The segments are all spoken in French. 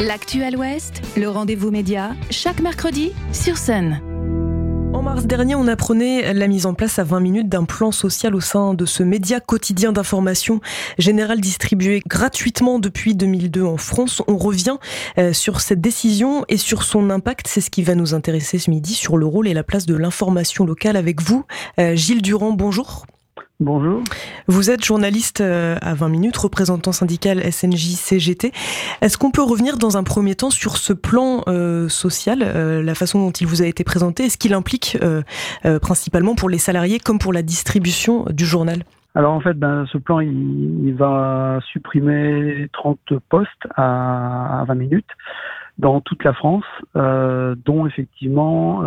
L'actuel Ouest, le rendez-vous média, chaque mercredi sur Sun. En mars dernier, on apprenait la mise en place à 20 minutes d'un plan social au sein de ce média quotidien d'information générale distribué gratuitement depuis 2002 en France. On revient euh, sur cette décision et sur son impact. C'est ce qui va nous intéresser ce midi sur le rôle et la place de l'information locale avec vous. Euh, Gilles Durand, bonjour. Bonjour. Vous êtes journaliste euh, à 20 minutes, représentant syndical SNJ-CGT. Est-ce qu'on peut revenir dans un premier temps sur ce plan euh, social, euh, la façon dont il vous a été présenté, et ce qu'il implique principalement pour les salariés comme pour la distribution du journal? Alors en fait, ben, ce plan, il, va supprimer 30 postes à, 20 minutes dans toute la France, dont effectivement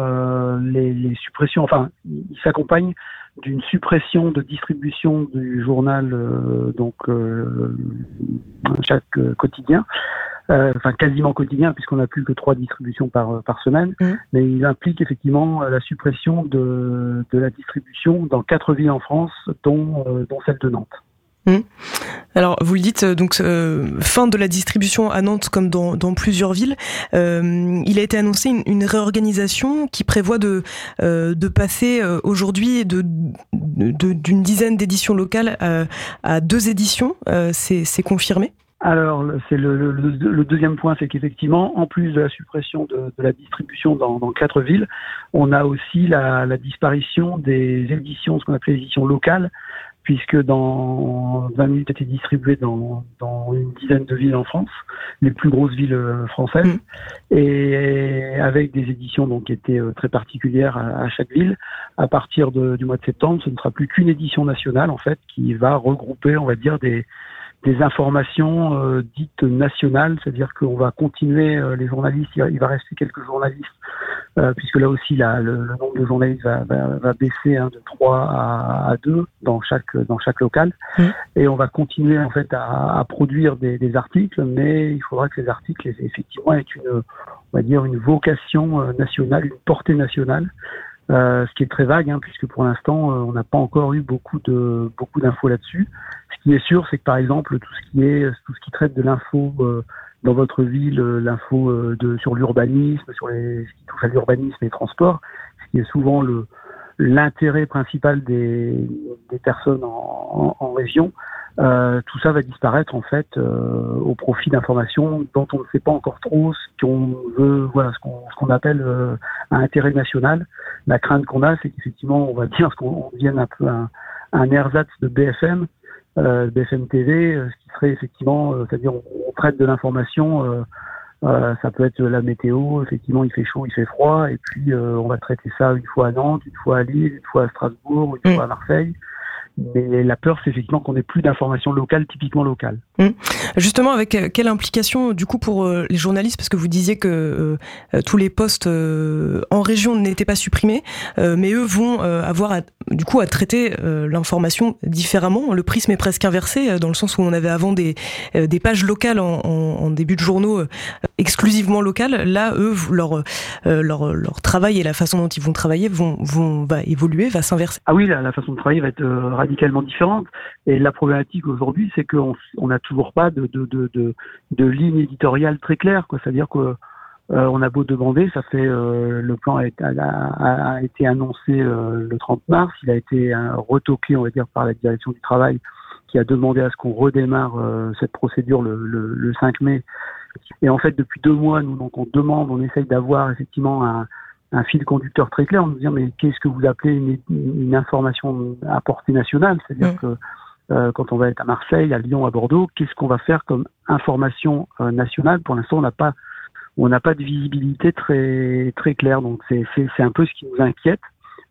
les, les, suppressions, enfin, il s'accompagne d'une suppression de distribution du journal euh, donc euh, chaque euh, quotidien, enfin quasiment quotidien puisqu'on n'a plus que trois distributions par par semaine, mmh. mais il implique effectivement la suppression de de la distribution dans quatre villes en France, dont dont celle de Nantes. Mmh. Alors, vous le dites, euh, donc euh, fin de la distribution à Nantes comme dans, plusieurs villes. Euh, il a été annoncé une, réorganisation qui prévoit de, passer aujourd'hui d'une dizaine d'éditions locales à, deux éditions. c'est, confirmé? Alors, c'est le, deuxième point, c'est qu'effectivement, en plus de la suppression de, la distribution dans, quatre villes, on a aussi la, disparition des éditions, ce qu'on appelle les éditions locales, puisque dans 20 minutes étaient distribuées dans, dans, une dizaine de villes en France, les plus grosses villes euh, françaises, mm. et avec des éditions donc qui étaient euh, très particulières à, chaque ville. À partir de, du mois de septembre, ce ne sera plus qu'une édition nationale en fait qui va regrouper, on va dire, des, des informations euh, dites nationales, c'est-à-dire qu'on va continuer les journalistes, il va rester quelques journalistes euh, puisque là aussi la, le, le, nombre de journalistes va, va, va baisser hein, de 3 à, à, 2 dans chaque dans chaque local mmh. et on va continuer en fait à, à produire des, des, articles mais il faudra que ces articles effectivement aient une on va dire une vocation euh, nationale une portée nationale euh, ce qui est très vague hein, puisque pour l'instant euh, on n'a pas encore eu beaucoup de beaucoup d'infos là-dessus ce qui est sûr c'est que par exemple tout ce qui est tout ce qui traite de l'info dans votre ville euh, l'info euh, de sur l'urbanisme, sur les, ce qui touche à l'urbanisme et les transports, ce qui est souvent le l'intérêt principal des, des personnes en, en, région. Euh, tout ça va disparaître en fait euh, au profit d'informations dont on ne sait pas encore trop ce qu'on veut, voilà, ce qu'on qu'on appelle euh, un intérêt national. La crainte qu'on a, c'est qu'effectivement, on va dire ce qu'on devienne un peu un, un ersatz de BFM, BFM TV, ce qui serait effectivement, c'est-à-dire on, traite de l'information. Euh, euh, ça peut être la météo, effectivement il fait chaud, il fait froid, et puis euh, on va traiter ça une fois à Nantes, une fois à Lille, une fois à Strasbourg, une mm. fois à Marseille. Mais la peur, c'est effectivement qu'on n'ait plus d'informations locales, typiquement locales. Mmh. Justement, avec euh, quelle implication du coup pour euh, les journalistes, parce que vous disiez que euh, tous les postes en région n'étaient pas supprimés, mais eux vont avoir du coup à traiter l'information différemment. Le prisme est presque inversé, dans le sens où on avait avant des, des pages locales en, en, début de journaux exclusivement locales. Là, eux, leur, leur, leur travail et la façon dont ils vont travailler vont, vont va évoluer, va s'inverser. Ah oui, la, la, façon de travailler va être radicalement différente. Et la problématique aujourd'hui, c'est qu'on n'a toujours pas de, ligne éditoriale très claire. C'est-à-dire que euh, on a beau demander, ça fait euh, le plan a, été annoncé euh, le 30 mars, il a été retoqué, on va dire, par la direction du travail, qui a demandé à ce qu'on redémarre cette procédure le, 5 mai. Et en fait, depuis deux mois, nous donc on demande, on essaye d'avoir effectivement un, un fil conducteur très clair, on nous dit mais qu'est-ce que vous appelez une, une information à portée nationale? C'est-à-dire que euh, quand on va être à Marseille, à Lyon, à Bordeaux, qu'est-ce qu'on va faire comme information euh, nationale? Pour l'instant, on n'a pas on n'a pas de visibilité très très claire, donc c'est c'est un peu ce qui nous inquiète.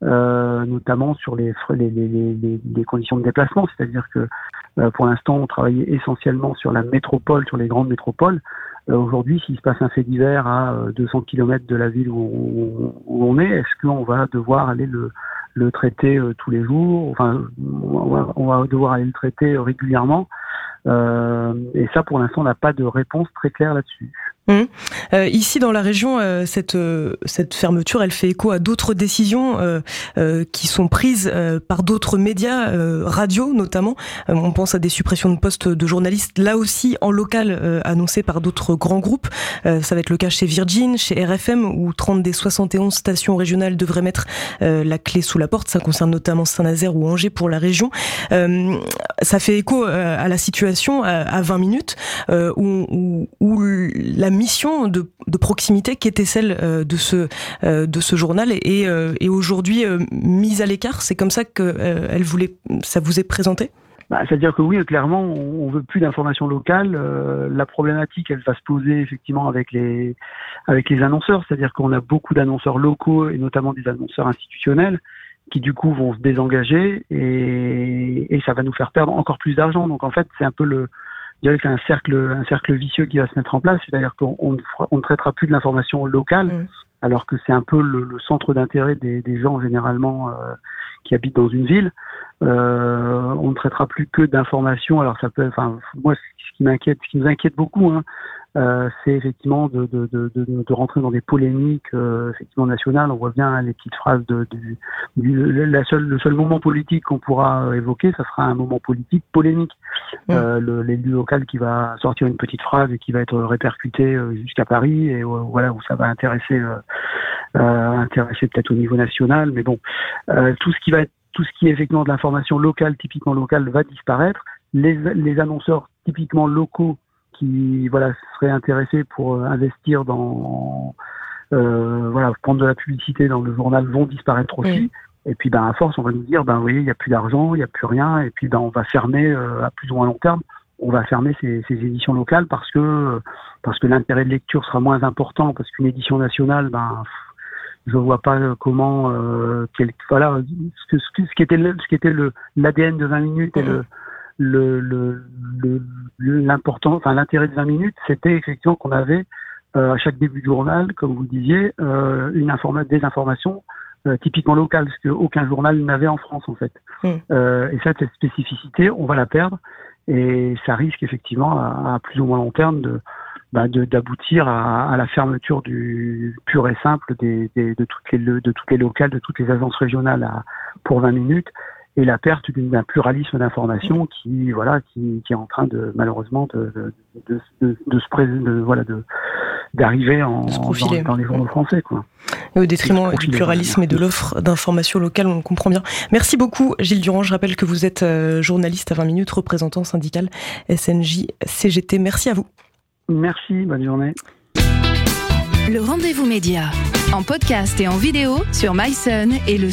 Euh, notamment sur les, les, les, les, conditions de déplacement, c'est-à-dire que pour l'instant on travaillait essentiellement sur la métropole, sur les grandes métropoles. Euh, aujourd'hui, s'il se passe un fait divers à 200 km de la ville où, où on est, est-ce qu'on va devoir aller le, le traiter tous les jours? Enfin, on va, on va, devoir aller le traiter régulièrement. et ça, pour l'instant, on n'a pas de réponse très claire là-dessus. Mmh. Euh, ici dans la région, euh, cette euh, cette fermeture, elle fait écho à d'autres décisions qui sont prises par d'autres médias, radio notamment. on pense à des suppressions de postes de journalistes, là aussi en local, annoncées par d'autres grands groupes. ça va être le cas chez Virgin, chez RFM, où 30 des 71 stations régionales devraient mettre la clé sous la porte. Ça concerne notamment Saint-Nazaire ou Angers pour la région. ça fait écho à la situation à, 20 minutes où, où, où la mission de, proximité qui était celle euh, de ce euh, de ce journal et, euh, aujourd'hui mise à l'écart. C'est comme ça que elle voulait, ça vous est présenté? Bah, C'est-à-dire que oui, clairement, on veut plus d'informations locales. la problématique, elle va se poser effectivement avec les avec les annonceurs. C'est-à-dire qu'on a beaucoup d'annonceurs locaux et notamment des annonceurs institutionnels qui du coup vont se désengager et, et ça va nous faire perdre encore plus d'argent. Donc en fait, c'est un peu le dirais que c'est un cercle, un cercle vicieux qui va se mettre en place, c'est-à-dire qu'on on, ne traitera plus de l'information locale, mm. alors que c'est un peu le, centre d'intérêt des, des, gens généralement euh, qui habitent dans une ville. Euh, on ne traitera plus que d'informations. Alors ça peut, enfin moi, ce qui m'inquiète, ce qui nous inquiète beaucoup, hein, euh, c'est effectivement de, de, de, de, rentrer dans des polémiques euh, effectivement nationales. On voit bien les petites phrases de, du, la seule, le seul moment politique qu'on pourra euh, évoquer, ça sera un moment politique polémique. Euh, L'élu local qui va sortir une petite phrase et qui va être répercutée jusqu'à Paris et voilà où ça va intéresser intéresser peut-être au niveau national. Mais bon, tout ce qui va être tout ce qui est effectivement de l'information locale, typiquement locale, va disparaître. Les, les annonceurs typiquement locaux qui voilà seraient intéressés pour euh, investir dans euh, voilà prendre de la publicité dans le journal vont disparaître aussi. Et puis ben à force on va nous dire ben oui il n'y a plus d'argent, il n'y a plus rien. Et puis ben on va fermer euh, à plus ou moins long terme on va fermer ces, ces, éditions locales parce que parce que l'intérêt de lecture sera moins important. Parce qu'une édition nationale ben je vois pas comment euh, voilà ce, ce, ce, qui était le, ce qui était le l'ADN de 20 minutes et le le l'important, enfin l'intérêt de 20 minutes, c'était effectivement qu'on avait euh, à chaque début de journal, comme vous disiez, euh, une informa des informations euh, typiquement locales, ce qu'aucun journal n'avait en France en fait. Hmm. Et cette, cette, spécificité, on va la perdre, et ça risque effectivement à, à plus ou moins long terme de bah, d'aboutir à, à, la fermeture du pur et simple des, des, de toutes les de toutes les locales, de toutes les agences régionales à, pour 20 minutes et la perte d'un pluralisme d'information qui voilà qui, qui, est en train de malheureusement de, de, de, de se de, voilà de d'arriver en dans, dans, les journaux français quoi. Et au détriment du pluralisme et de l'offre d'information locale, on comprend bien. Merci beaucoup Gilles Durand, je rappelle que vous êtes euh, journaliste à 20 minutes, représentant syndical SNJ CGT. Merci à vous. Merci, bonne journée. Le rendez-vous média en podcast et en vidéo sur myson et le.